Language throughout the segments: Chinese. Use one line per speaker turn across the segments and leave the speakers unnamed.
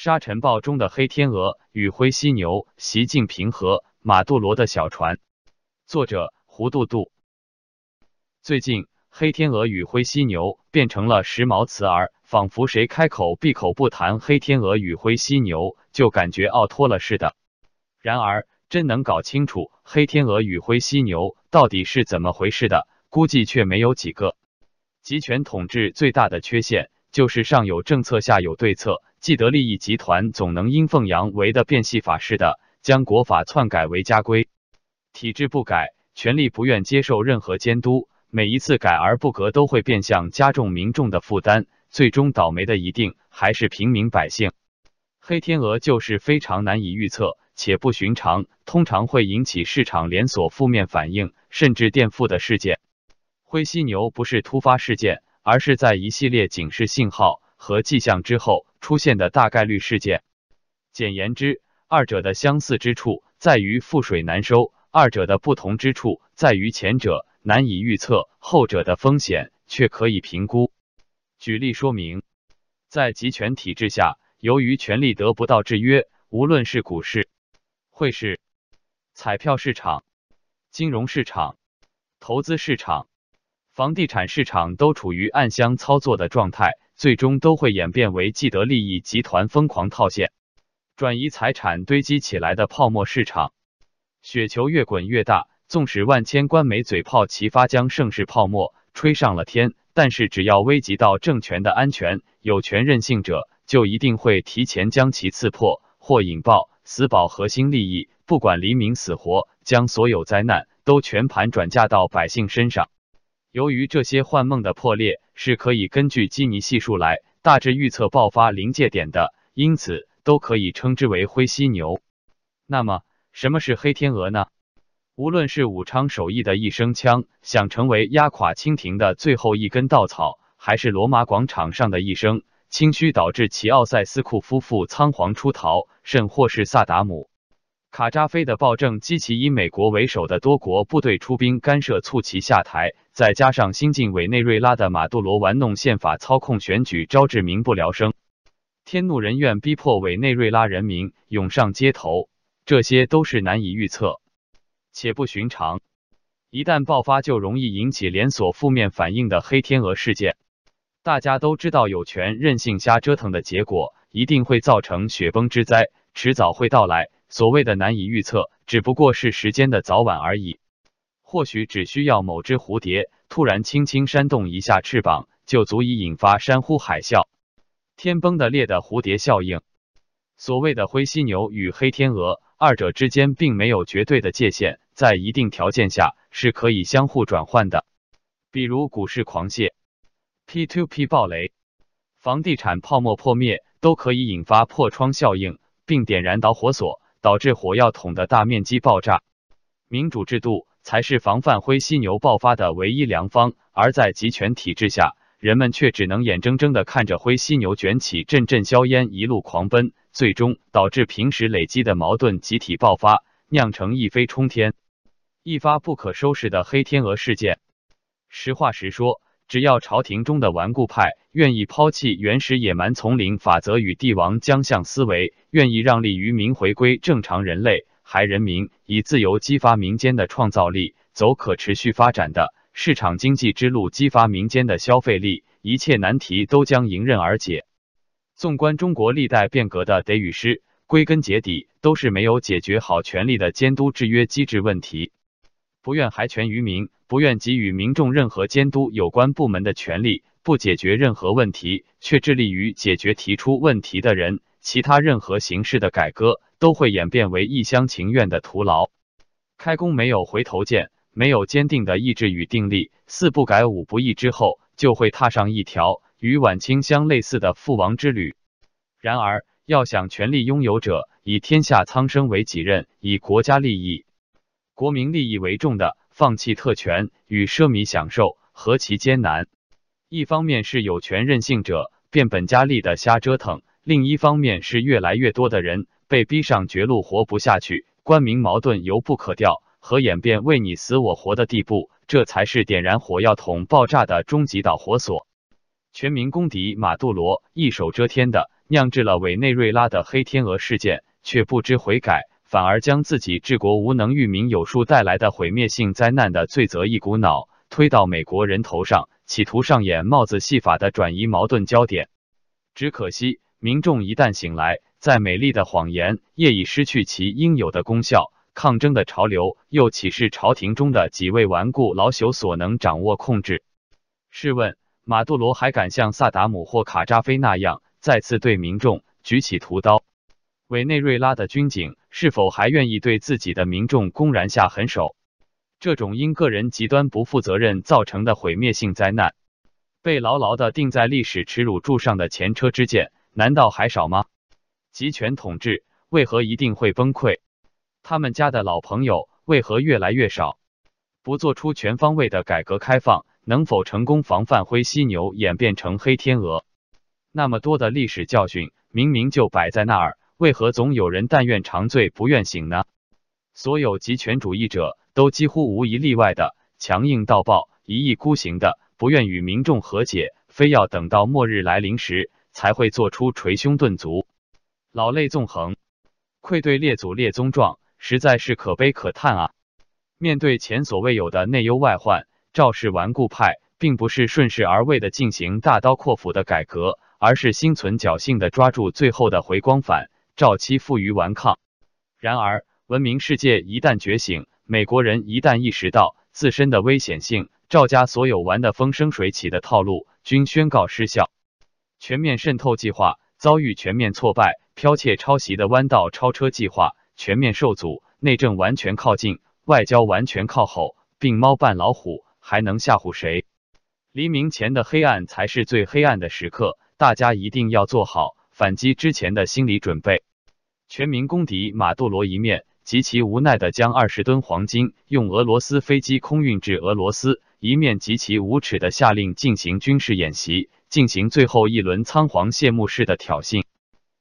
沙尘暴中的黑天鹅与灰犀牛习近平和，马杜罗的小船。作者：胡杜杜。最近，黑天鹅与灰犀牛变成了时髦词儿，仿佛谁开口闭口不谈黑天鹅与灰犀牛，就感觉奥托了似的。然而，真能搞清楚黑天鹅与灰犀牛到底是怎么回事的，估计却没有几个。集权统治最大的缺陷就是上有政策，下有对策。既得利益集团总能阴奉阳违的变戏法似的，将国法篡改为家规，体制不改，权力不愿接受任何监督。每一次改而不革，都会变相加重民众的负担，最终倒霉的一定还是平民百姓。黑天鹅就是非常难以预测且不寻常，通常会引起市场连锁负面反应，甚至垫付的事件。灰犀牛不是突发事件，而是在一系列警示信号和迹象之后出现的大概率事件。简言之，二者的相似之处在于覆水难收，二者的不同之处在于前者。难以预测，后者的风险却可以评估。举例说明，在集权体制下，由于权力得不到制约，无论是股市、汇市、彩票市场、金融市场、投资市场、房地产市场都处于暗箱操作的状态，最终都会演变为既得利益集团疯狂套现、转移财产堆积起来的泡沫市场。雪球越滚越大。纵使万千官媒嘴炮齐发，将盛世泡沫吹上了天，但是只要危及到政权的安全，有权任性者就一定会提前将其刺破或引爆，死保核心利益，不管黎明死活，将所有灾难都全盘转嫁到百姓身上。由于这些幻梦的破裂是可以根据基尼系数来大致预测爆发临界点的，因此都可以称之为灰犀牛。那么，什么是黑天鹅呢？无论是武昌首义的一声枪想成为压垮清廷的最后一根稻草，还是罗马广场上的一声清虚导致齐奥塞斯库夫妇仓皇出逃，甚或是萨达姆、卡扎菲的暴政激起以美国为首的多国部队出兵干涉促其下台，再加上新晋委内瑞拉的马杜罗玩弄宪法、操控选举，招致民不聊生，天怒人怨，逼迫委内瑞拉人民涌上街头，这些都是难以预测。且不寻常，一旦爆发就容易引起连锁负面反应的黑天鹅事件。大家都知道，有权任性瞎折腾的结果，一定会造成雪崩之灾，迟早会到来。所谓的难以预测，只不过是时间的早晚而已。或许只需要某只蝴蝶突然轻轻扇动一下翅膀，就足以引发山呼海啸、天崩地裂的蝴蝶效应。所谓的灰犀牛与黑天鹅，二者之间并没有绝对的界限。在一定条件下是可以相互转换的，比如股市狂泻、P to P 暴雷、房地产泡沫破灭，都可以引发破窗效应，并点燃导火索，导致火药桶的大面积爆炸。民主制度才是防范灰犀牛爆发的唯一良方，而在集权体制下，人们却只能眼睁睁的看着灰犀牛卷起阵阵硝烟，一路狂奔，最终导致平时累积的矛盾集体爆发，酿成一飞冲天。一发不可收拾的黑天鹅事件。实话实说，只要朝廷中的顽固派愿意抛弃原始野蛮丛林法则与帝王将相思维，愿意让利于民，回归正常人类，还人民以自由激发民间的创造力，走可持续发展的市场经济之路，激发民间的消费力，一切难题都将迎刃而解。纵观中国历代变革的得与失，归根结底都是没有解决好权力的监督制约机制问题。不愿还权于民，不愿给予民众任何监督有关部门的权利，不解决任何问题，却致力于解决提出问题的人，其他任何形式的改革都会演变为一厢情愿的徒劳。开弓没有回头箭，没有坚定的意志与定力，四不改五不义之后，就会踏上一条与晚清相类似的覆亡之旅。然而，要想权力拥有者以天下苍生为己任，以国家利益。国民利益为重的，放弃特权与奢靡享受，何其艰难！一方面是有权任性者变本加厉的瞎折腾，另一方面是越来越多的人被逼上绝路，活不下去，官民矛盾由不可调，和演变为你死我活的地步，这才是点燃火药桶爆炸的终极导火索。全民公敌马杜罗一手遮天的酿制了委内瑞拉的黑天鹅事件，却不知悔改，反而将自己治国无能、育民有术带来的毁灭性灾难的罪责一股脑推到美国人头上，企图上演帽子戏法的转移矛盾焦点。只可惜，民众一旦醒来，再美丽的谎言业已失去其应有的功效。抗争的潮流又岂是朝廷中的几位顽固老朽所能掌握控制？试问，马杜罗还敢像萨达姆或卡扎菲那样再次对民众举起屠刀？委内瑞拉的军警是否还愿意对自己的民众公然下狠手？这种因个人极端不负责任造成的毁灭性灾难，被牢牢的钉在历史耻辱柱上的前车之鉴，难道还少吗？集权统治为何一定会崩溃？他们家的老朋友为何越来越少？不做出全方位的改革开放，能否成功防范灰犀牛演变成黑天鹅？那么多的历史教训，明明就摆在那儿，为何总有人但愿长醉不愿醒呢？所有极权主义者都几乎无一例外的强硬到爆、一意孤行的，不愿与民众和解，非要等到末日来临时才会做出捶胸顿足、老泪纵横、愧对列祖列宗状。实在是可悲可叹啊！面对前所未有的内忧外患，赵氏顽固派并不是顺势而为的进行大刀阔斧的改革，而是心存侥幸的抓住最后的回光返赵妻负隅顽抗。然而，文明世界一旦觉醒，美国人一旦意识到自身的危险性，赵家所有玩的风生水起的套路均宣告失效。全面渗透计划遭遇全面挫败，剽窃抄袭的弯道超车计划。全面受阻，内政完全靠近，外交完全靠后，病猫扮老虎，还能吓唬谁？黎明前的黑暗才是最黑暗的时刻，大家一定要做好反击之前的心理准备。全民公敌马杜罗一面极其无奈的将二十吨黄金用俄罗斯飞机空运至俄罗斯，一面极其无耻的下令进行军事演习，进行最后一轮仓皇谢幕式的挑衅。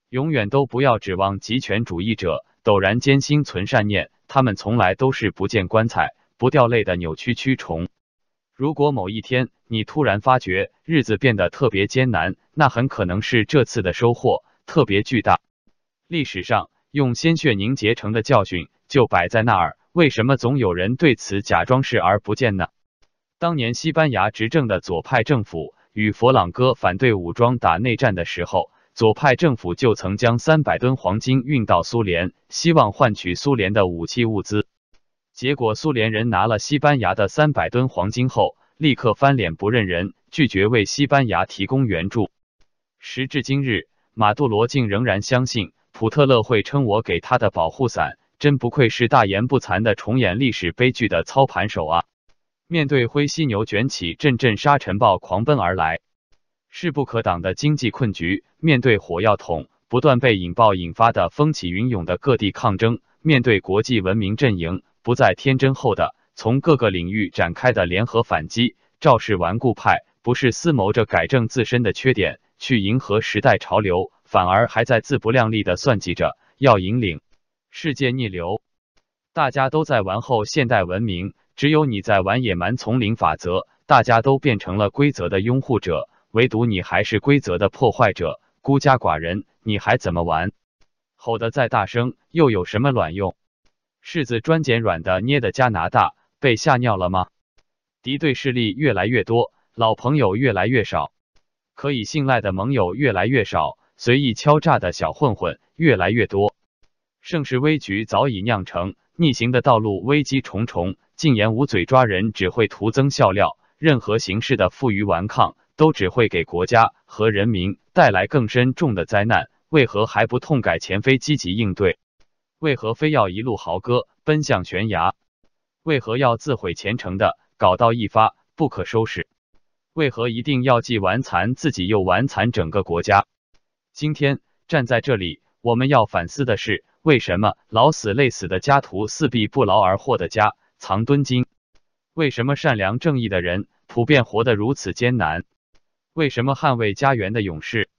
永远都不要指望极权主义者。陡然间心存善念，他们从来都是不见棺材不掉泪的扭曲蛆虫。如果某一天你突然发觉日子变得特别艰难，那很可能是这次的收获特别巨大。历史上用鲜血凝结成的教训就摆在那儿，为什么总有人对此假装视而不见呢？当年西班牙执政的左派政府与佛朗哥反对武装打内战的时候。左派政府就曾将三百吨黄金运到苏联，希望换取苏联的武器物资。结果苏联人拿了西班牙的三百吨黄金后，立刻翻脸不认人，拒绝为西班牙提供援助。时至今日，马杜罗竟仍然相信普特勒会称我给他的保护伞，真不愧是大言不惭的重演历史悲剧的操盘手啊！面对灰犀牛卷起阵阵沙尘暴狂奔而来。势不可挡的经济困局，面对火药桶不断被引爆引发的风起云涌的各地抗争，面对国际文明阵营不再天真后的从各个领域展开的联合反击，赵氏顽固派不是思谋着改正自身的缺点，去迎合时代潮流，反而还在自不量力的算计着要引领世界逆流。大家都在玩后现代文明，只有你在玩野蛮丛林法则，大家都变成了规则的拥护者。唯独你还是规则的破坏者，孤家寡人，你还怎么玩？吼得再大声，又有什么卵用？柿子专捡软的捏的加拿大被吓尿了吗？敌对势力越来越多，老朋友越来越少，可以信赖的盟友越来越少，随意敲诈的小混混越来越多。盛世危局早已酿成，逆行的道路危机重重，禁言捂嘴抓人只会徒增笑料，任何形式的负隅顽抗。都只会给国家和人民带来更深重的灾难，为何还不痛改前非，积极应对？为何非要一路豪歌奔向悬崖？为何要自毁前程的搞到一发不可收拾？为何一定要既玩残自己又玩残整个国家？今天站在这里，我们要反思的是，为什么老死累死的家徒四壁不劳而获的家藏吨金？为什么善良正义的人普遍活得如此艰难？为什么捍卫家园的勇士，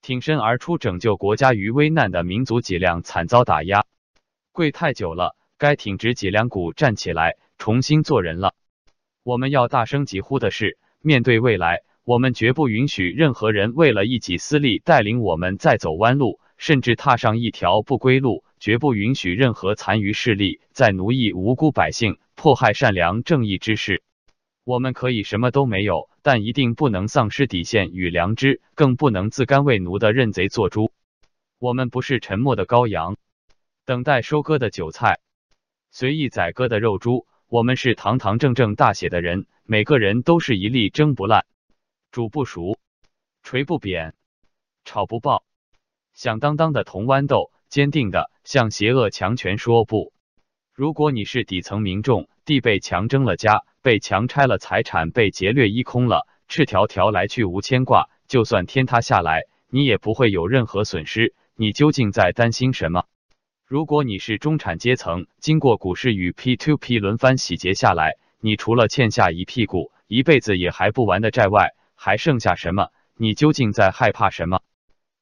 挺身而出拯救国家于危难的民族脊梁惨遭打压？跪太久了，该挺直脊梁骨站起来，重新做人了。我们要大声疾呼的是：面对未来，我们绝不允许任何人为了一己私利带领我们再走弯路，甚至踏上一条不归路。绝不允许任何残余势力在奴役无辜百姓、迫害善良正义之士。我们可以什么都没有，但一定不能丧失底线与良知，更不能自甘为奴的认贼作猪。我们不是沉默的羔羊，等待收割的韭菜，随意宰割的肉猪。我们是堂堂正正大写的人，每个人都是一粒蒸不烂、煮不熟、锤不扁、炒不爆、响当当的铜豌豆。坚定的向邪恶强权说不！如果你是底层民众，地被强征了家，被强拆了财产，被劫掠一空了，赤条条来去无牵挂，就算天塌下来，你也不会有任何损失。你究竟在担心什么？如果你是中产阶层，经过股市与 P to P 轮番洗劫下来，你除了欠下一屁股、一辈子也还不完的债外，还剩下什么？你究竟在害怕什么？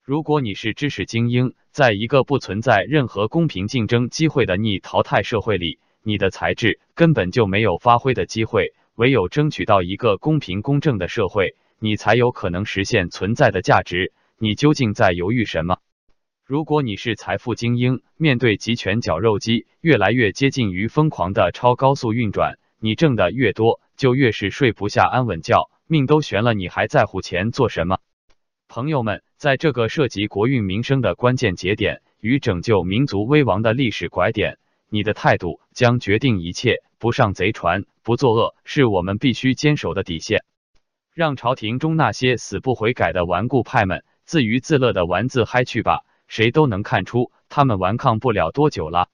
如果你是知识精英，在一个不存在任何公平竞争机会的逆淘汰社会里，你的才智根本就没有发挥的机会。唯有争取到一个公平公正的社会，你才有可能实现存在的价值。你究竟在犹豫什么？如果你是财富精英，面对集权绞肉机越来越接近于疯狂的超高速运转，你挣的越多，就越是睡不下安稳觉，命都悬了，你还在乎钱做什么？朋友们，在这个涉及国运民生的关键节点与拯救民族危亡的历史拐点，你的态度将决定一切。不上贼船，不作恶，是我们必须坚守的底线。让朝廷中那些死不悔改的顽固派们自娱自乐的玩自嗨去吧，谁都能看出他们顽抗不了多久了。